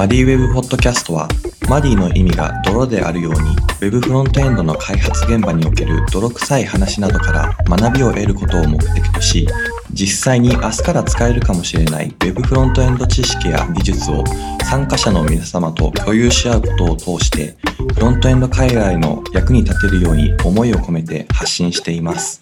マディウェブポッドキャストはマディの意味が泥であるように Web フロントエンドの開発現場における泥臭い話などから学びを得ることを目的とし実際に明日から使えるかもしれない Web フロントエンド知識や技術を参加者の皆様と共有し合うことを通してフロントエンド海外の役に立てるように思いを込めて発信しています。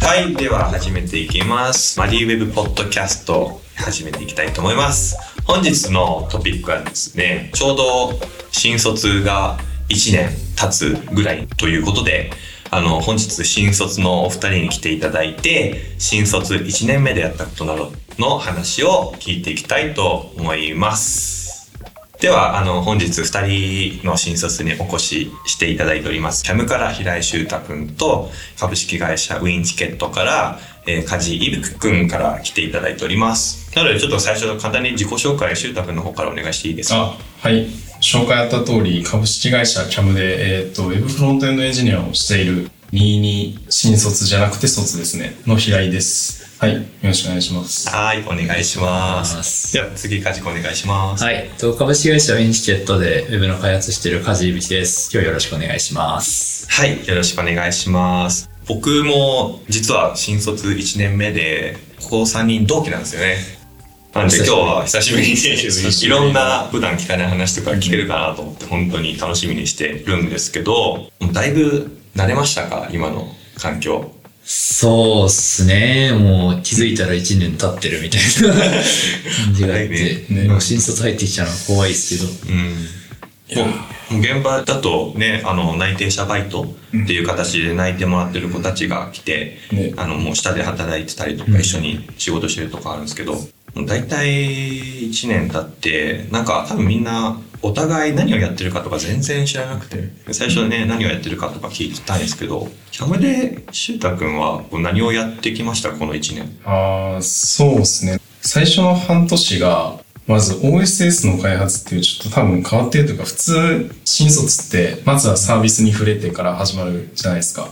はいでは始めていきます。マディウェブポッドキャスト始めていきたいと思います。本日のトピックはですねちょうど新卒が1年経つぐらいということであの、本日新卒のお二人に来ていただいて、新卒1年目でやったことなどの話を聞いていきたいと思います。では、あの、本日2人の新卒にお越ししていただいております。キャムから平井修太くんと、株式会社ウィンチケットから、えー、梶イブクくんから来ていただいております。なので、ちょっと最初簡単に自己紹介、修太くんの方からお願いしていいですか？はい。紹介あった通り、株式会社 CAM で、えっ、ー、と、ウェブフロントエンドエンジニアをしている22新卒じゃなくて卒ですね、の平井です。はい。よろしくお願いします。はい。お願いします。では次、カジコお願いします。はい。株式会社ウィンチケットでウェブの開発しているカジイビキです。今日よろしくお願いします。はい。よろしくお願いします。僕も実は新卒1年目で、ここ3人同期なんですよね。なんで今日は久しぶりにいろんな普段聞かない話とか聞けるかなと思って本当に楽しみにしてるんですけど、だいぶ慣れましたか？今の環境。そうっすね。もう気づいたら1年経ってるみたいな感じがあって、ね、もう新卒入ってきちゃうのは怖いですけど。うん。もう現場だとね、あの、内定者バイトっていう形で内定もらってる子たちが来て、ね、あの、もう下で働いてたりとか、一緒に仕事してるとかあるんですけど、大体1年経ってなんか多分みんなお互い何をやってるかとか全然知らなくて最初ね何をやってるかとか聞いたんですけどキャムでしゅうたくんは何をやってきましたこの1年？ああそうですね。最初の半年がまず OSS の開発っていうちょっと多分変わってるというか、普通、新卒って、まずはサービスに触れてから始まるじゃないですか。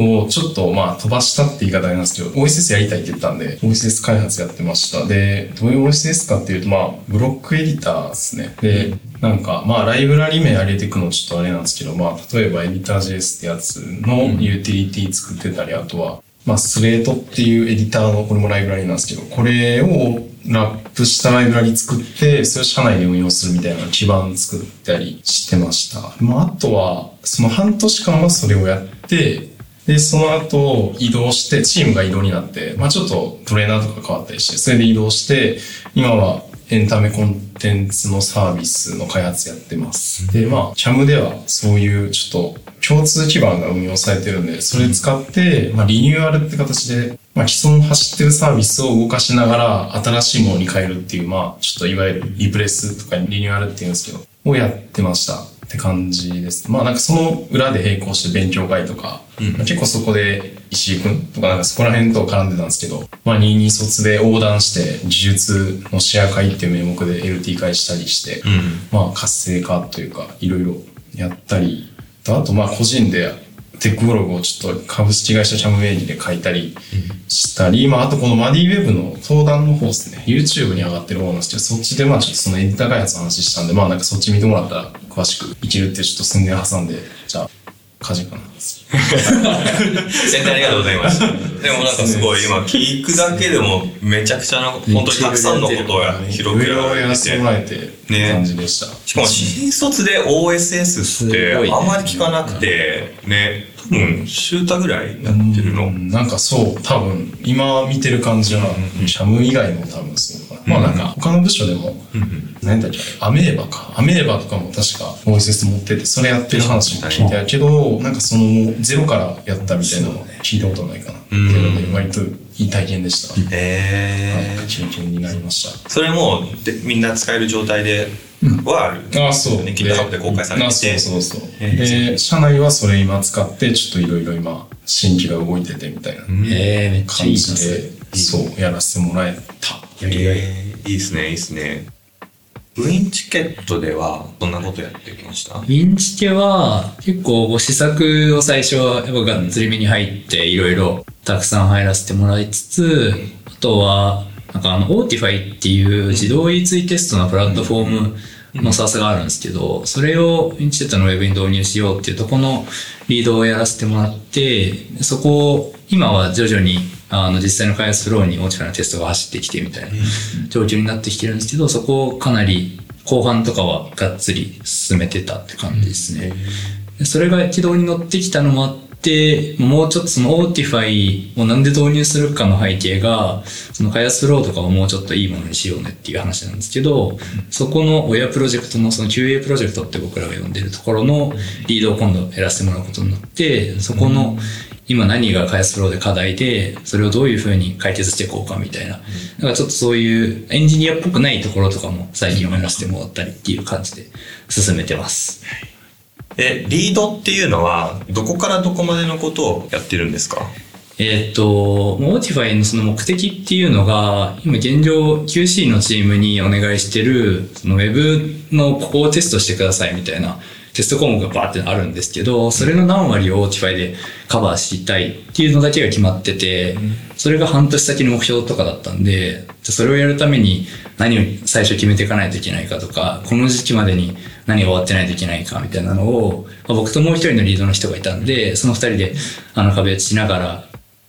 うん、もうちょっとまあ飛ばしたって言い方なんですけど、OSS やりたいって言ったんで、OSS 開発やってました。で、どういう OSS かっていうと、まあ、ブロックエディターですね。で、なんか、まあ、ライブラリ名上げていくのちょっとあれなんですけど、まあ、例えばエディター JS ってやつのユーティリティ作ってたり、あとは、まあ、スレートっていうエディターの、これもライブラリなんですけど、これをラップしたライブラリ作って、それを社内で運用するみたいな基盤作ったりしてました。まあ、あとは、その半年間はそれをやって、で、その後移動して、チームが移動になって、まあちょっとトレーナーとか変わったりして、それで移動して、今はエンタメコンテンツのサービスの開発やってます。で、まあ、CAM ではそういうちょっと共通基盤が運用されてるんで、それ使って、まあ、リニューアルって形で、まあ、既存走ってるサービスを動かしながら、新しいものに変えるっていう、まあ、ちょっといわゆるリプレスとかリニューアルっていうんですけど、をやってました。って感じです。まあ、なんかその裏で並行して勉強会とか、うん、結構そこで石井くんとかなんかそこら辺と絡んでたんですけど、まあ、22卒で横断して、技術のシェア会っていう名目で LT 会したりして、うん、まあ、活性化というか、いろいろやったりと、あとまあ個人でテックブログをちょっと株式会社チャムウェイジで書いたりしたり、まああとこのマディウェブの登壇の方ですね、YouTube に上がってる方なんですけど、そっちでまあちょっとそのエディター開発の話したんで、まあなんかそっち見てもらったら詳しくいけるってちょっと宣伝挟んで、じゃあ、火事かな。宣伝ありがとうございます。でもなんかすごい今聞くだけでもめちゃくちゃな、本当にたくさんのことを広くやらせてて、ね。感じでした。しかも新卒で OSS ってあんまり聞かなくて、ね、多分、シュータぐらいやってるの。なんかそう、多分、今見てる感じは、シャム以外も多分そう。まあなんか、他の部署でも、何だっけ、アメーバか。アメーバとかも確か OSS 持ってて、それやってる話も聞いてるけど、なんかその、ゼロからやったみたいなの聞いたことないかな。っていうので、割といい体験でした。へえー。経験になりました。それもで、みんな使える状態ではある、うん、あそう。ね、GitHub で公開されてて。そうそうそう。で、社内はそれ今使って、ちょっといろいろ今、新規が動いててみたいな感じで、そう、やらせてもらえた。やりがい。いいですね、いいですね。ウィンチケットではどんなことやってきました？ウィンチケは結構ご試作を最初はやっぱがっつりめに入っていろいろたくさん入らせてもらいつつ、あとはなんかあの、 Autify っていう自動 E2 テストのプラットフォームの SaaS があるんですけど、それをインチェットのウェブに導入しようっていうとこのリードをやらせてもらって、そこを今は徐々にあの実際の開発フローに Autify のテストが走ってきてみたいな。状況になってきてるんですけど、そこをかなり後半とかはがっつり進めてたって感じですね。それが軌道に乗ってきたのもあって、もうちょっとその Autify をなんで導入するかの背景が、その開発フローとかをもうちょっといいものにしようねっていう話なんですけど、そこの親プロジェクトのその QA プロジェクトって僕らが呼んでるところのリードを今度やらせてもらうことになって、そこの今何が開発フローで課題で、それをどういうふうに解決していこうかみたいな。だからちょっとそういうエンジニアっぽくないところとかも最近はやらせてもらったりっていう感じで進めてます。え、リードっていうのは、どこからどこまでのことをやってるんですか？えっ、と、モーティファイのその目的っていうのが、今現状 QC のチームにお願いしてる、その Web のここをテストしてくださいみたいなテスト項目がバーってあるんですけど、それの何割を Autify でカバーしたいっていうのだけが決まってて、それが半年先の目標とかだったんで、それをやるために何を最初決めていかないといけないかとか、この時期までに何が終わってないといけないかみたいなのを、まあ僕ともう一人のリードの人がいたんで、その二人であの壁打ちしながら、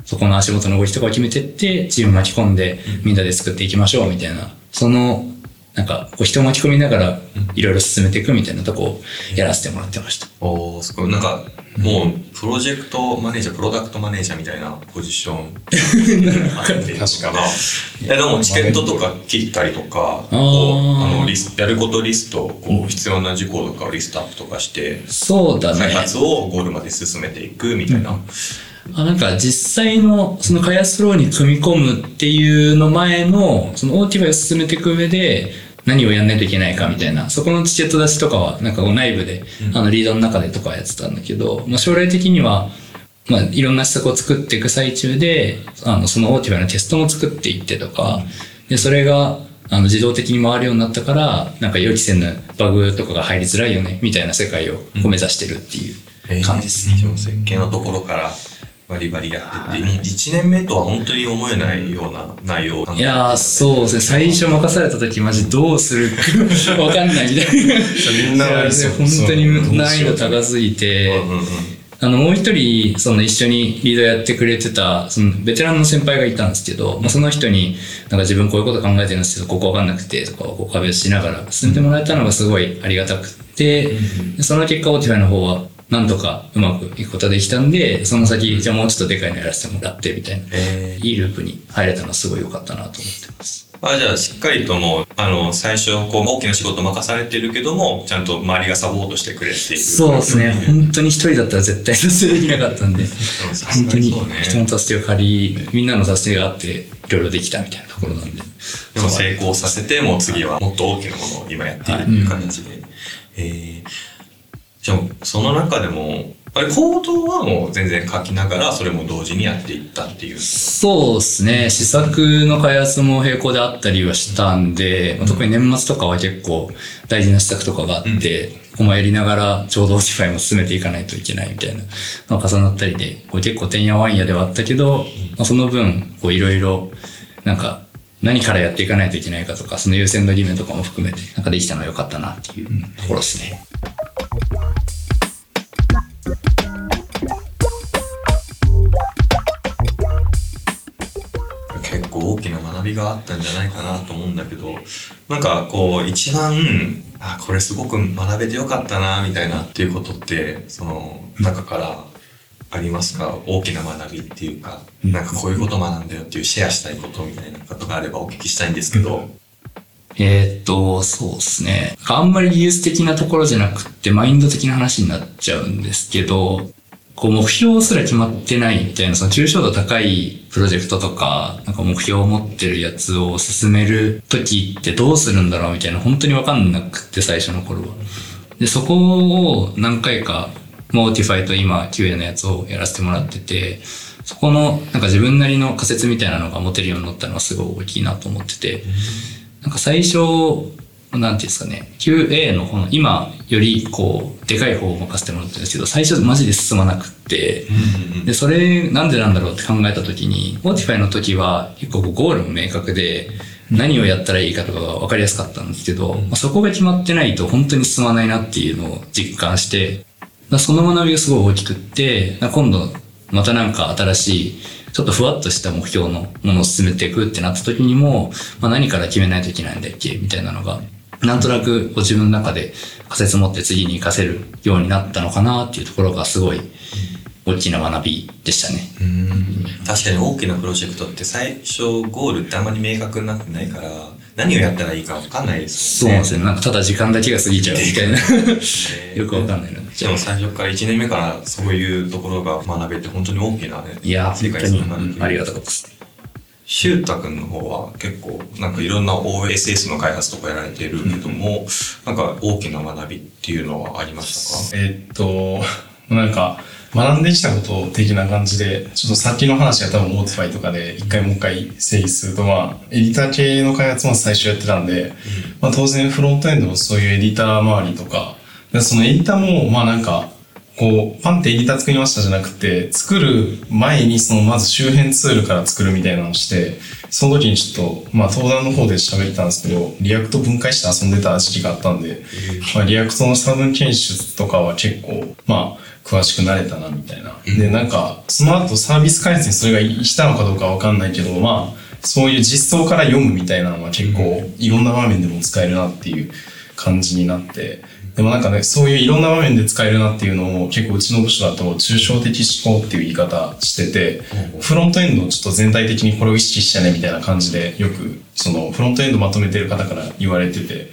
そこの足元の動きとかを決めてって、チーム巻き込んでみんなで作っていきましょうみたいな、その、なんか、こう人を巻き込みながら、いろいろ進めていくみたいなとこをやらせてもらってました。おおすごい。なんか、もう、プロジェクトマネージャー、プロダクトマネージャーみたいなポジション。確かな。え、でもチケットとか切ったりとか、あのリスやることリスト、こう、必要な事項とかをリストアップとかして、そうだね。開発をゴールまで進めていくみたいな。あなんか実際のその開発フローに組み込むっていうの前のその OTI を進めていく上で何をやんないといけないかみたいな、そこのチケット出しとかは、なんか内部で、あの、リードの中でとかやってたんだけど、まあ、将来的には、まあ、いろんな施策を作っていく最中で、あの、そのオーティバのテストも作っていってとか、で、それが、あの、自動的に回るようになったから、なんか予期せぬバグとかが入りづらいよね、みたいな世界を目指してるっていう感じです。ね。設計のところからバリバリやってて、1年目とは本当に思えないような内容いやー、そうですね。最初任された時マジどうする？か わかんないみたいな。みんな本当に難易度高すぎて、あの、もう一人、その一緒にリードやってくれてた、そのベテランの先輩がいたんですけど、まあ、その人に、なんか自分こういうこと考えてるんですけど、ここわかんなくて、とかを壁しながら進んでもらえたのがすごいありがたくて、その結果、 Autify の方は、なんとかうまくいくことができたんで、その先、じゃあもうちょっとでかいのやらせてもらって、みたいな、えー、いいループに入れたのはすごい良かったなと思ってます。あじゃあ、しっかりともう、あの、最初、こう、大きな仕事任されてるけども、ちゃんと周りがサポートしてくれている。そうですね。本当に一人だったら絶対達成できなかったんで、本当に人の助けを借り、みんなの助けがあって、いろいろできたみたいなところなんで。でも成功させて、もう次はもっと大きなものを今やっているという形で。はい、えー、じゃあ、その中でも、あれ、コードはもう全然書きながら、それも同時にやっていったっていう。そうですね。施策の開発も並行であったりはしたんで、うん、特に年末とかは結構大事な施策とかがあって、ここもやりながら、ちょうど Autify も進めていかないといけないみたいなのが重なったりで、これ結構てんやわんやではあったけど、まあ、その分、こういろいろ、なんか、何からやっていかないといけないかとか、その優先度決めとかも含めて、なんかできたのは良かったなっていうところですね。きな学びがあったんじゃないかなと思うんだけどなんかこう一番あこれすごく学べてよかったなみたいなっていうことってその中からありますか？大きな学びっていうかなんかこういうこと学んだよっていうシェアしたいことみたいなことがあればお聞きしたいんですけど。えー、っと、そうですね。あんまり技術的なところじゃなくって、マインド的な話になっちゃうんですけど、こう目標すら決まってないみたいな、その抽象度高いプロジェクトとか、なんか目標を持ってるやつを進めるときってどうするんだろうみたいな、本当にわかんなくて最初の頃は。で、そこを何回か、モーティファイと今 QA のやつをやらせてもらってて、そこのなんか自分なりの仮説みたいなのが持てるようになったのはすごい大きいなと思ってて、なんか最初、なんていうんですかね、QA のこの今よりこう、でかい方を任せてもらってるんですけど、最初マジで進まなくって、で、それなんでなんだろうって考えた時に、 Autify の時は結構ゴールも明確で、何をやったらいいかとかが分かりやすかったんですけど、まあそこが決まってないと本当に進まないなっていうのを実感して、その学びがすごい大きくって、今度またなんか新しい、ちょっとふわっとした目標のものを進めていくってなった時にも、まあ、何から決めないといけないんだっけみたいなのが、なんとなくこう自分の中で仮説持って次に活かせるようになったのかなっていうところがすごい大きな学びでしたね。確かに大きなプロジェクトって最初ゴールってあんまり明確になってないから何をやったらいいか分かんないですもねそうんなんですよ。なんかただ時間だけが過ぎちゃうみたいな。よくわかんないな。でも最初から1年目からそういうところが学べて本当に大きなねいや、世本当にありがたかったです。シュータ君の方は結構なんかいろんな OSS の開発とかやられてるけども、なんか大きな学びっていうのはありましたか？えーっと、なんか、学んできたこと的な感じで、ちょっと先の話が多分モーティファイとかで一回もう一回整理すると、まあ、エディター系の開発も最初やってたんで、まあ当然フロントエンドのそういうエディター周りとか、そのエディターも、まあなんか、こう、パンってエディター作りましたじゃなくて、作る前にそのまず周辺ツールから作るみたいなのをして、その時にちょっと、まあ登壇の方で喋ってたんですけど、 React 分解して遊んでた時期があったんで、まあ React の差分検出とかは結構、まあ詳しくなれたなみたいな。で、なんか、その後サービス開発にそれが生きたのかどうかわかんないけど、まあ、そういう実装から読むみたいなのは結構いろんな場面でも使えるなっていう感じになって、でもなんかね、そういういろんな場面で使えるなっていうのを結構うちの部署だと抽象的思考っていう言い方してて、フロントエンドをちょっと全体的にこれを意識してねみたいな感じでよくそのフロントエンドまとめてる方から言われてて、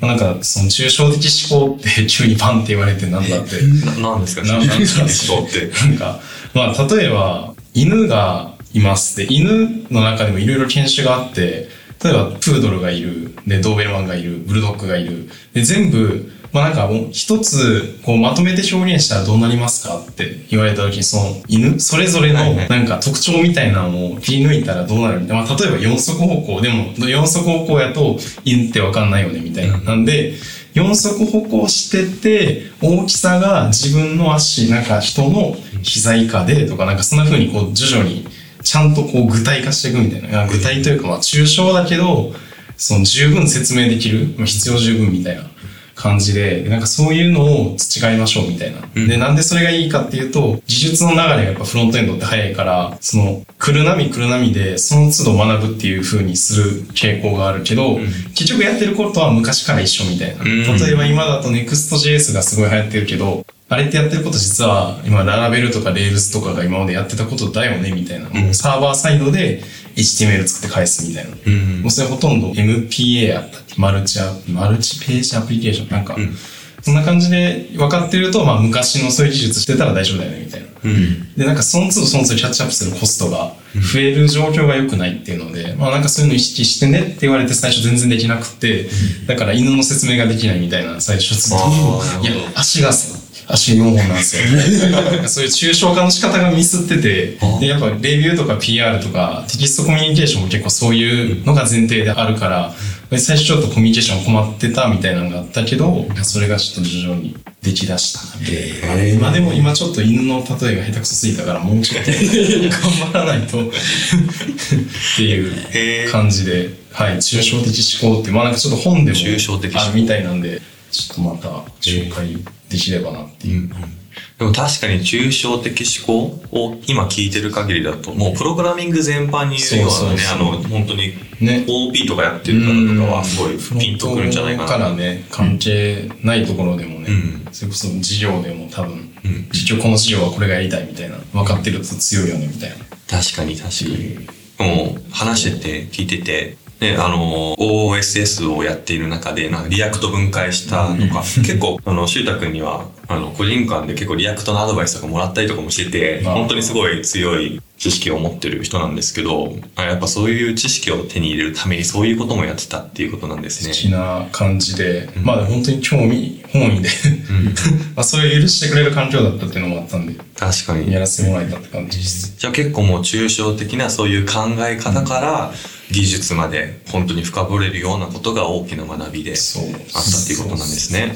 まあなんかその抽象的思考って急にパンって言われてなんだって。ななんですか？ななんですかねそうって。なんか、まあ、例えば、犬がいます。で、犬の中でもいろいろ犬種があって、例えば、プードルがいる。で、ドーベルマンがいる。ブルドッグがいる。で、全部、まあなんかもう一つ、こうまとめて表現したらどうなりますかって言われた時に、その犬、それぞれのなんか特徴みたいなのを切り抜いたらどうなるみたいな。まあ例えば四足歩行でも、四足歩行やと犬ってわかんないよねみたいな。なんで、四足歩行してて、大きさが自分の足、なんか人の膝以下でとか、なんかそんな風にこう徐々にちゃんとこう具体化していくみたいな。具体というかまあ抽象だけど、その十分説明できる、まあ必要十分みたいな感じで、なんかそういうのを培いましょうみたいな。で、なんでそれがいいかっていうと、技術の流れがやっぱフロントエンドって早いから、その来る波来る波でその都度学ぶっていう風にする傾向があるけど、結局やってることは昔から一緒みたいな。ん例えば今だと Next.js がすごい流行ってるけど、あれってやってること実は今ララベルとか Rails とかが今までやってたことだよねみたいな。もうサーバーサイドで HTML 作って返すみたいな。うん。もうそれほとんど MPA やったっけ？マルチア、マルチページアプリケーションなんか、そんな感じで分かってると、まあ昔のそういう技術してたら大丈夫だよねみたいな。うん。で、なんかその都度その都度キャッチアップするコストが増える状況が良くないっていうので、まあなんかそういうの意識してねって言われて最初全然できなくて、だから犬の説明ができないみたいな最初。ずっといや、足がさ、足4本なんですよ。そういう抽象化の仕方がミスってて、で、やっぱレビューとか PR とかテキストコミュニケーションも結構そういうのが前提であるから、で最初ちょっとコミュニケーション困ってたみたいなのがあったけど、それがちょっと徐々にできだしたなみたいな。今でも今ちょっと犬の例えが下手くそすぎたからもうちょっと頑張らないと。っていう感じで、はい、抽象的思考って、まあなんかちょっと本でも抽象的思考。あるみたいなんで、ちょっとまた紹介できればなっていう。でも確かに抽象的思考を今聞いてる限りだと、もうプログラミング全般に言うようなね、あの、本当にね OP とかやってる方とかはすごいピンとくるんじゃないかな。からね、関係ないところでもね、うんそれこそ事業でも多分、うん結局この事業はこれがやりたいみたいな、分かってると強いよねみたいな。確かに確かに。もう話してて聞いてて、ね、あの、OSS をやっている中で、なんか React 分解したとか、結構、あの、シュータ君には、あの、個人間で結構 React のアドバイスとかもらったりとかもしてて、本当にすごい強い知識を持ってる人なんですけど、あやっぱそういう知識を手に入れるためにそういうこともやってたっていうことなんですっけね。な感じで、まあ本当に興味本位で、まあそれを許してくれる環境だったっていうのもあったんで、確かにや。らせてもらえたって感じです。じゃあ結構もう抽象的なそういう考え方から、技術まで本当に深掘れるようなことが大きな学びであったそうっていうことなんですね。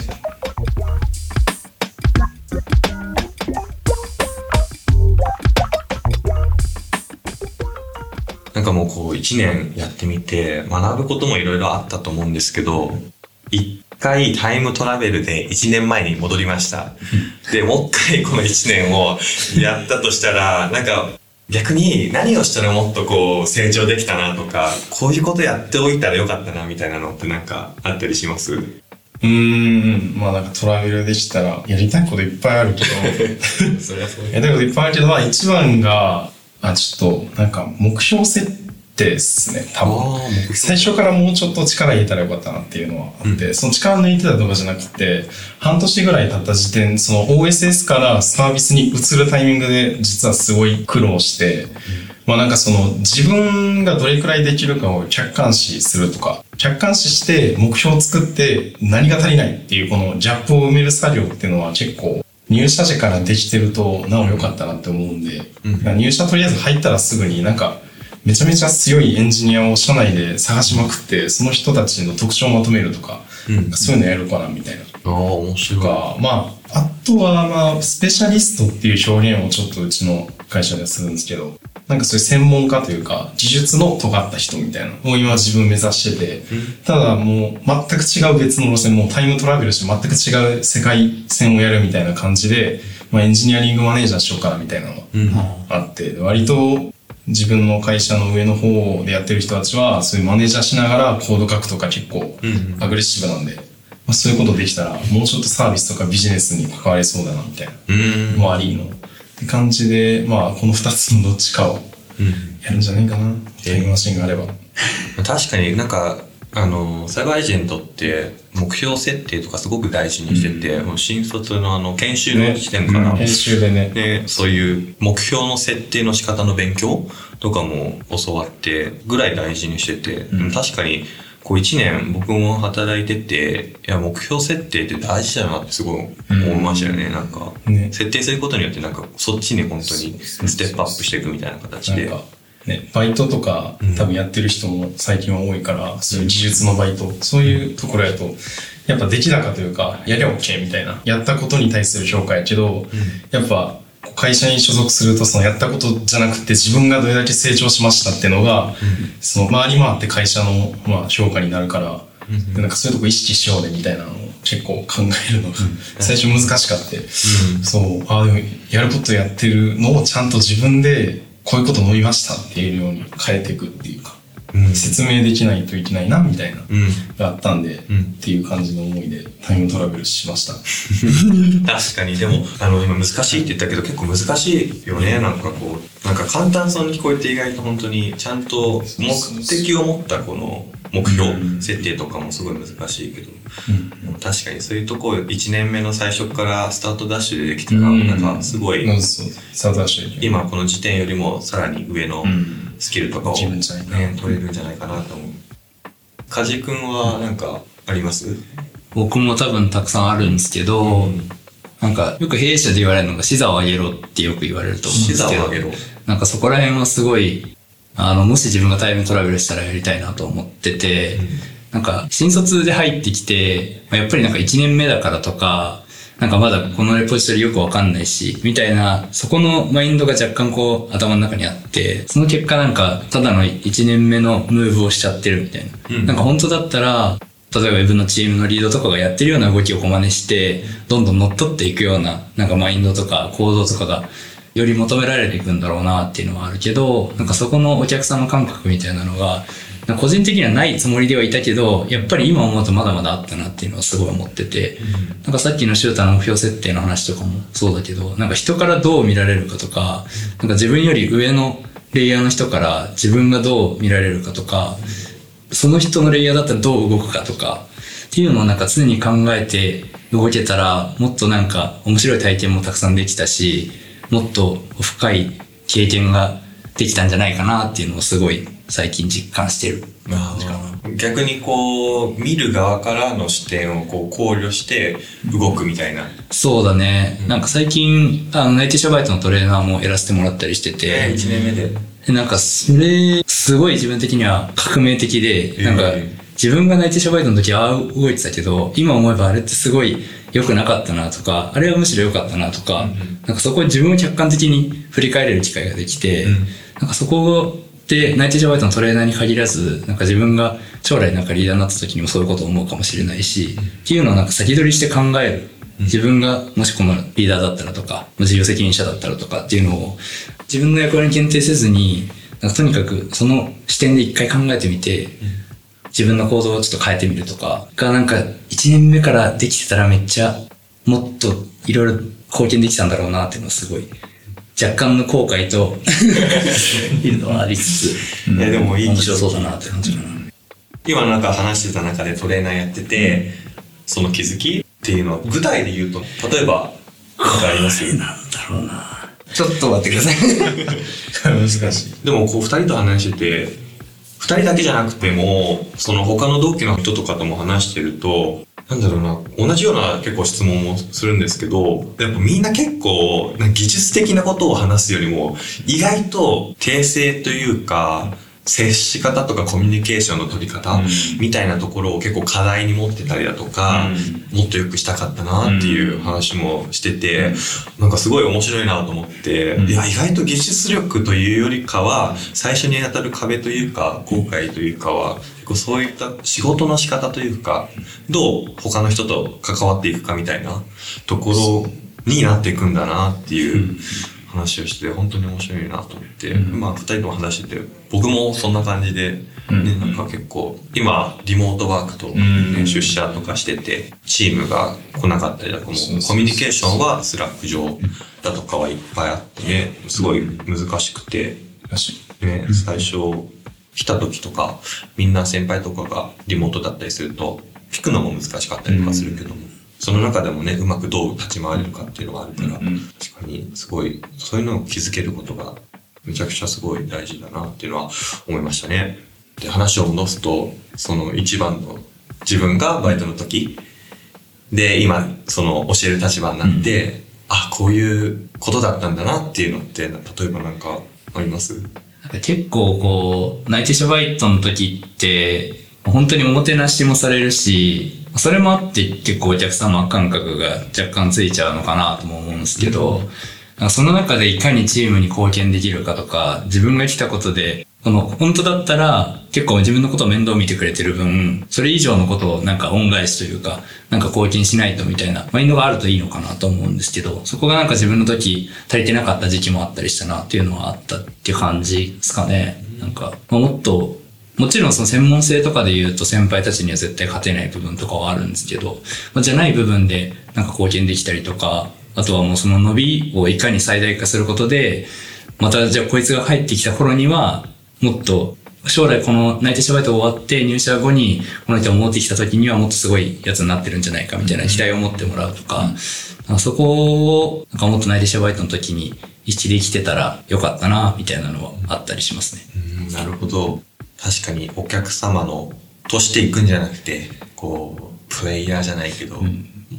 なんかもうこう一年やってみて学ぶこともいろいろあったと思うんですけど、一回タイムトラベルで一年前に戻りました。で、もう一回この一年をやったとしたら、なんか逆に何をしたらもっとこう成長できたなとか、こういうことやっておいたらよかったなみたいなのってなんかあったりします？うーん、まあなんかトラベルでしたら、やりたいこといっぱいあるけど、それはそうやりたいこといっぱいあるけど、まあ一番が、あ、ちょっと、なんか目標設定ですね、多分。最初からもうちょっと力入れたらよかったなっていうのはあって、その力抜いてたとかじゃなくて、半年ぐらい経った時点、その OSS からサービスに移るタイミングで実はすごい苦労して、まあなんかその自分がどれくらいできるかを客観視するとか、客観視して目標を作って何が足りないっていうこのギャップを埋める作業っていうのは結構入社時からできてるとなお良かったなって思うんで、入社とりあえず入ったらすぐになんかめちゃめちゃ強いエンジニアを社内で探しまくって、その人たちの特徴をまとめるとか、うんそういうのやるかなみたいな。ああ、面と白い。か、まあ、あとは、まあ、スペシャリストっていう表現をちょっとうちの会社ではするんですけど、なんかそういう専門家というか、技術の尖った人みたいなのを今自分目指してて、ただもう全く違う別の路線、もうタイムトラベルして全く違う世界線をやるみたいな感じで、まあエンジニアリングマネージャーしようかなみたいなのがあって、割と自分の会社の上の方でやってる人たちは、そういうマネージャーしながらコード書くとか結構アグレッシブなんで、まあ、そういうことできたら、もうちょっとサービスとかビジネスに関われそうだな、みたいな。うん。もありの。って感じで、まあ、この二つのどっちかをやるんじゃないかな。タイムマシンがあれば。確かになんか、あの、サイバーエージェントって目標設定とかすごく大事にしてて、もう新卒のあの研修の時点から、編集でね。で、そういう目標の設定の仕方の勉強とかも教わってぐらい大事にしてて、うん確かにこう一年僕も働いてて、いや目標設定って大事だなってすごい思いましたよね、なんか。ね。設定することによってなんかそっちに本当にステップアップしていくみたいな形で。ね、バイトとか多分やってる人も最近は多いから、そういう技術のバイト、そういうところやと、やっぱ出来高というか、やりゃ OK みたいな、やったことに対する評価やけど、やっぱ、会社に所属すると、そのやったことじゃなくて自分がどれだけ成長しましたっていうのが、その回り回って会社の、まあ、評価になるから、でなんかそういうとこ意識しようねみたいなのを結構考えるのが、最初難しかって、そう、ああ、でもやることやってるのをちゃんと自分でこういうこと飲みましたって言えるように変えていくっていうか、うん説明できないといけないなみたいな、うん。があったんで、ん。っていう感じの思いでタイムトラベルしました。確かに、でも、あの、今難しいって言ったけど、結構難しいよね。なんかこう、なんか簡単そうに聞こえて意外と本当に、ちゃんと目的を持ったこの目標設定とかもすごい難しいけど、でも確かにそういうとこ1年目の最初からスタートダッシュでできたら、うん。なんかすごい、今この時点よりもさらに上のんスキルとかを、ね、取れるんじゃないかなと思う。梶君はなんかあります？僕も多分たくさんあるんですけど、なんかよく弊社で言われるのが視座を上げろってよく言われると思うん視ですけど、座を上げろ。なんかそこら辺はすごい、あの、もし自分がタイムトラベルしたらやりたいなと思ってて、なんか新卒で入ってきて、まあやっぱりなんか1年目だからとか、なんかまだこのレポジトリよくわかんないし、みたいな、そこのマインドが若干こう頭の中にあって、その結果なんかただの1年目のムーブをしちゃってるみたいな。うんなんか本当だったら、例えばウェブのチームのリードとかがやってるような動きを真似して、どんどん乗っ取っていくような、なんかマインドとか行動とかが、より求められていくんだろうなっていうのはあるけど、なんかそこのお客様感覚みたいなのが、個人的にはないつもりではいたけど、やっぱり今思うとまだまだあったなっていうのはすごい思ってて、なんかさっきのシューターの目標設定の話とかもそうだけど、なんか人からどう見られるかとか、なんか自分より上のレイヤーの人から自分がどう見られるかとか、その人のレイヤーだったらどう動くかとか、っていうのをなんか常に考えて動けたら、もっとなんか面白い体験もたくさんできたし、もっと深い経験ができたんじゃないかなっていうのをすごい最近実感してる。逆にこう見る側からの視点をこう考慮して動くみたいな、そうだね。なんか最近、あの、内定者バイトのトレーナーもやらせてもらったりしてて、1年目ででなんかそれ、すすごい自分的には革命的で、なんかえ自分が内定者バイトの時ああ動いてたけど、今思えばあれってすごい良くなかったなとか、あれはむしろ良かったなとか、なんかそこに自分を客観的に振り返れる機会ができて、なんかそこで内定者バイトのトレーナーに限らず、なんか自分が将来なんかリーダーになった時にもそういうことを思うかもしれないし、っていうのをなんか先取りして考える。自分がもしこのリーダーだったらとか、事業責任者だったらとかっていうのを自分の役割に限定せずに、なんかとにかくその視点で一回考えてみて、自分の行動をちょっと変えてみるとか、がなんか1年目からできてたらめっちゃもっといろいろ貢献できたんだろうなっていうのはすごい若干の後悔と いうのはありつつ、いやでもいい面白そうだなって感じかな。今なんか話してた中でトレーナーやってて、その気づきっていうのは具体で言うと、例えば、あります？なんだろうな。ちょっと待ってください。難しい。でもこう二人と話してて、二人だけじゃなくても、その他の同期の人とかとも話してると、なんだろうな、同じような結構質問もするんですけど、やっぱみんな結構、技術的なことを話すよりも、意外と訂正というか、接し方とかコミュニケーションの取り方みたいなところを結構課題に持ってたりだとか、もっと良くしたかったなっていう話もしてて、なんかすごい面白いなと思って、いや、意外と技術力というよりかは、最初に当たる壁というか、後悔というかは、結構そういった仕事の仕方というか、どう他の人と関わっていくかみたいなところになっていくんだなっていう話をして、本当に面白いなと思って、まあ二人とも話してて、僕もそんな感じで、ね、なんか結構、今、リモートワークと、ね出社とかしてて、チームが来なかったりだとかも、コミュニケーションは Slack 上だとかはいっぱいあってね、すごい難しくて。ね、最初来た時とか、みんな先輩とかがリモートだったりすると、聞くのも難しかったりとかするけども、その中でもね、うまくどう立ち回れるかっていうのがあるから、確かにすごい、そういうのを気づけることが、めちゃくちゃすごい大事だなっていうのは思いましたね。で、話を戻すと、その一番の自分がバイトの時、で、今、その教える立場になって、あ、こういうことだったんだなっていうのって、例えばなんかあります？結構こう、内定者バイトの時って、本当におもてなしもされるし、それもあって結構お客様感覚が若干ついちゃうのかなとも思うんですけど、その中でいかにチームに貢献できるかとか、自分が来たことで、その本当だったら結構自分のことを面倒見てくれてる分、それ以上のことをなんか恩返しというか、なんか貢献しないとみたいなマインドがあるといいのかなと思うんですけど、そこがなんか自分の時足りてなかった時期もあったりしたなっていうのはあったっていう感じですかね。なんか、まあもっと、もちろんその専門性とかで言うと先輩たちには絶対勝てない部分とかはあるんですけど、まあ、じゃない部分でなんか貢献できたりとか、あとはもうその伸びをいかに最大化することで、またじゃあこいつが入ってきた頃には、もっと将来この内定者バイト終わって入社後にこの人が戻ってきた時にはもっとすごいやつになってるんじゃないかみたいな期待を持ってもらうとか、なんかそこをなんかもっと内定者バイトの時に意識できてたらよかったなみたいなのはあったりしますね。うんなるほど。確かにお客様のとしていくんじゃなくて、こう、プレイヤーじゃないけど、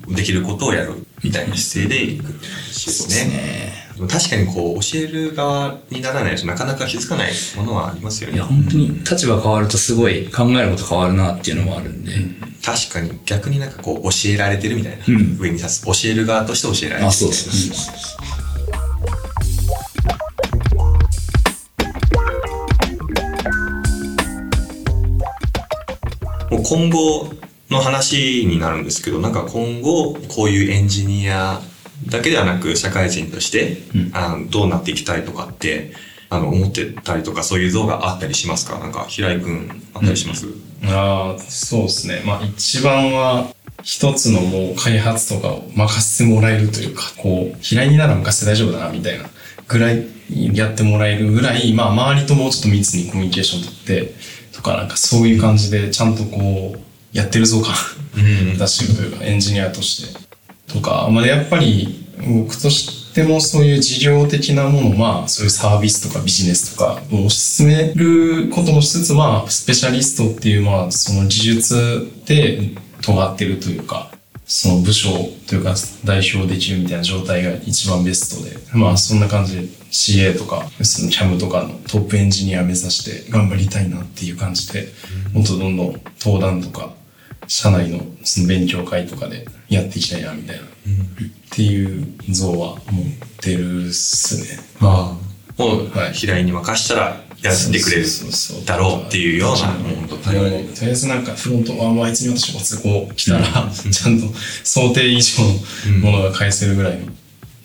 できることをやるみたいな姿勢でいくって話ですね。確かにこう、教える側にならないとなかなか気づかないものはありますよねいや、。本当に立場変わるとすごい考えること変わるなっていうのもあるんで。確かに逆になんかこう、教えられてるみたいな。うん上に立つ。教える側として教えられてる。あ、そうそうそう。もう今後の話になるんですけど、なんか今後、こういうエンジニアだけではなく、社会人として、あのどうなっていきたいとかって、あの、思ってたりとか、そういう像があったりしますか？なんか、平井くん、あったりします、ああ、そうですね。まあ一番は、一つのもう開発とかを任せてもらえるというか、こう、平井になら任せて大丈夫だな、みたいなぐらいやってもらえるぐらい、まあ周りともうちょっと密にコミュニケーション取って、とかなんかそういう感じでちゃんとこう、やってるぞ感うん出してるというか、エンジニアとして。とか、まあやっぱり僕としてもそういう事業的なもの、まあそういうサービスとかビジネスとかを推し進めることもしつつ、まあスペシャリストっていうまあその技術で尖ってるというか、その部署というか代表できるみたいな状態が一番ベストで、まあそんな感じで CA とか、その CAM とかのトップエンジニア目指して頑張りたいなっていう感じで、もっとどんどん登壇とか、社内のその勉強会とかでやっていきたいなみたいな、っていう像は持ってるっすね。ああ。もう、はい平井に任したらやってくれるそうそうそうだろうっていうような、本当と。りあえずなんかフロントは、まあ、あいつに私も都合来たら、ちゃんと想定以上のものが返せるぐらいの、なん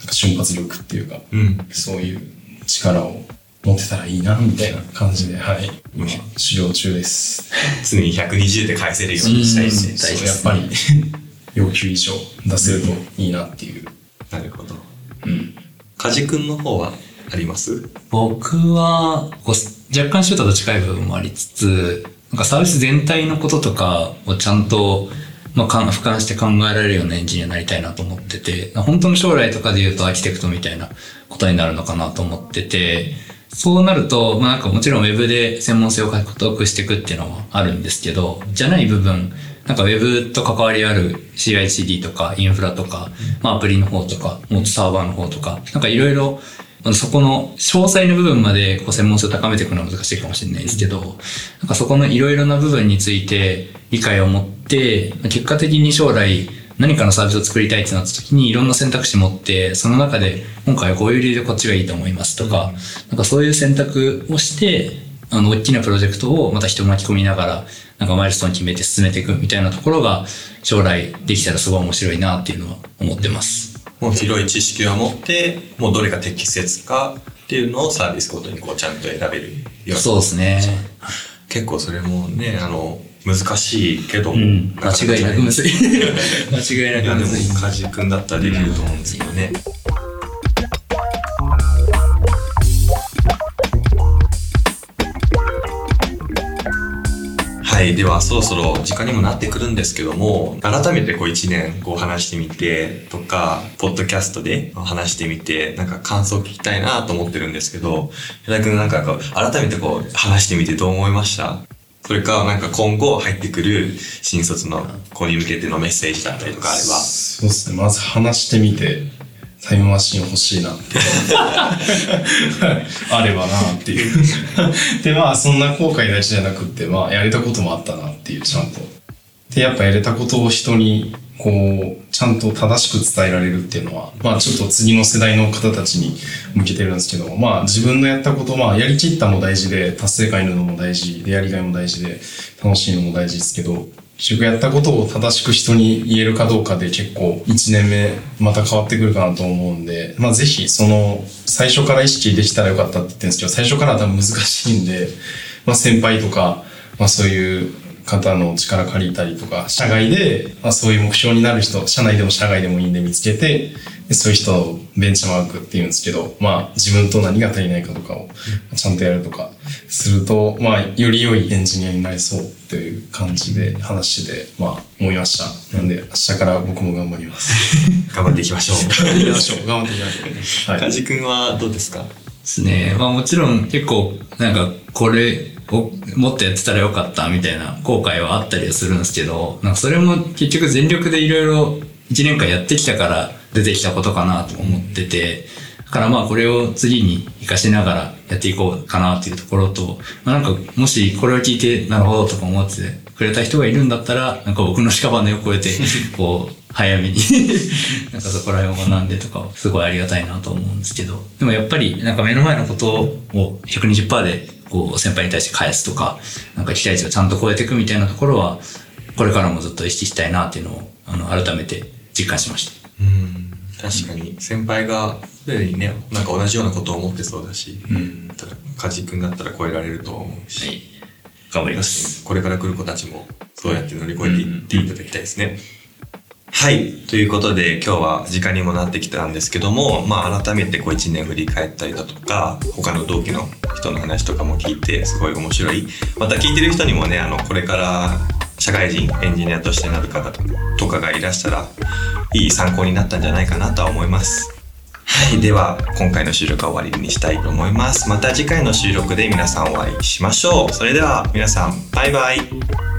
か瞬発力っていうか、うん。そういう力を持ってたらいいな、みたいな感じで、はい、今、修行中です。常に120で返せるようにしたいですね。やっぱり、要求以上出せるといいなっていう。なるほど。うん。梶君の方は？あります？僕は、若干シュートと近い部分もありつつ、なんかサービス全体のこととかをちゃんと、まあ、俯瞰して考えられるようなエンジニアになりたいなと思ってて、本当の将来とかで言うとアーキテクトみたいなことになるのかなと思ってて、そうなると、まあなんかもちろんウェブで専門性を獲得していくっていうのはあるんですけど、じゃない部分、なんかウェブと関わりある CICD とかインフラとか、まあアプリの方とか、もっとサーバーの方とか、なんかいろいろそこの詳細の部分までこう専門性を高めていくのは難しいかもしれないですけど、なんかそこのいろいろな部分について理解を持って、結果的に将来何かのサービスを作りたいってなった時にいろんな選択肢持って、その中で今回はこういう理由でこっちがいいと思いますとか、なんかそういう選択をして、あの、大きなプロジェクトをまた人巻き込みながら、なんかマイルストーン決めて進めていくみたいなところが将来できたらすごい面白いなっていうのは思ってます。もう広い知識を持って、もうどれが適切かっていうのをサービスごとにこうちゃんと選べるように。そうですね。結構それもね、あの、難しいけども、うん、間違いなくむずい。間違いなくむずい。梶君だったらできると思うんですけどね。はい。では、そろそろ時間にもなってくるんですけども、改めてこう一年こう話してみてとか、ポッドキャストで話してみて、なんか感想聞きたいなと思ってるんですけど、平井君なんかこう改めてこう話してみてどう思いました？それか、なんか今後入ってくる新卒の子に向けてのメッセージだったりとかあれば。そうですね。まず話してみて、タイムマシン欲しいなって。あればなっていう。で、まあ、そんな後悔大事じゃなくって、まあ、やれたこともあったなっていう、ちゃんと。で、やっぱやれたことを人に、こう、ちゃんと正しく伝えられるっていうのは、まあ、ちょっと次の世代の方たちに向けてるんですけど、まあ、自分のやったこと、まあ、やりきったも大事で、達成感いるのも大事で、やりがいも大事で、楽しいのも大事ですけど、結局やったことを正しく人に言えるかどうかで結構1年目また変わってくるかなと思うんで、まあぜひその最初から意識できたらよかったって言ってるんですけど、最初からは多分難しいんで、まあ先輩とか、まあそういう方の力借りたりとか、社外で、まあそういう目標になる人、社内でも社外でもいいんで見つけて、でそういう人をベンチマークっていうんですけど、まあ自分と何が足りないかとかをちゃんとやるとかすると、まあより良いエンジニアになれそうっていう感じで話して、まあ思いました。なんで明日から僕も頑張ります。頑張っていきましょう。頑張っていきましょう。頑張っていきましょう。はい。梶君はどうですか？ですね。まあもちろん結構、なんかこれをもっとやってたらよかったみたいな後悔はあったりはするんですけど、なんかそれも結局全力でいろいろ1年間やってきたから出てきたことかなと思ってて、だからまあこれを次に活かしながらやっていこうかなっていうところと、まあなんかもしこれを聞いてなるほどとか思ってくれた人がいるんだったら、なんか僕の屍を越えて、こう、早めに なんかそこら辺を学んでとか、すごいありがたいなと思うんですけど、でもやっぱりなんか目の前のことを120%でこう先輩に対して返すとか、なんか期待値をちゃんと超えていくみたいなところは、これからもずっと意識したいなっていうのを、あの、改めて実感しました。うん。確かに、先輩がすでにね、なんか同じようなことを思ってそうだし、うんただ、梶君だったら超えられると思うし、はい。頑張ります。これから来る子たちもそうやって乗り越えていっていただきたいですね。はい。ということで、今日は時間にもなってきたんですけども、まあ改めてこう一年振り返ったりだとか、他の同期の人の話とかも聞いて、すごい面白い。また聞いてる人にもね、あの、これから社会人、エンジニアとしてなる方とかがいらしたら、いい参考になったんじゃないかなとは思います。はい。では、今回の収録は終わりにしたいと思います。また次回の収録で皆さんお会いしましょう。それでは、皆さん、バイバイ。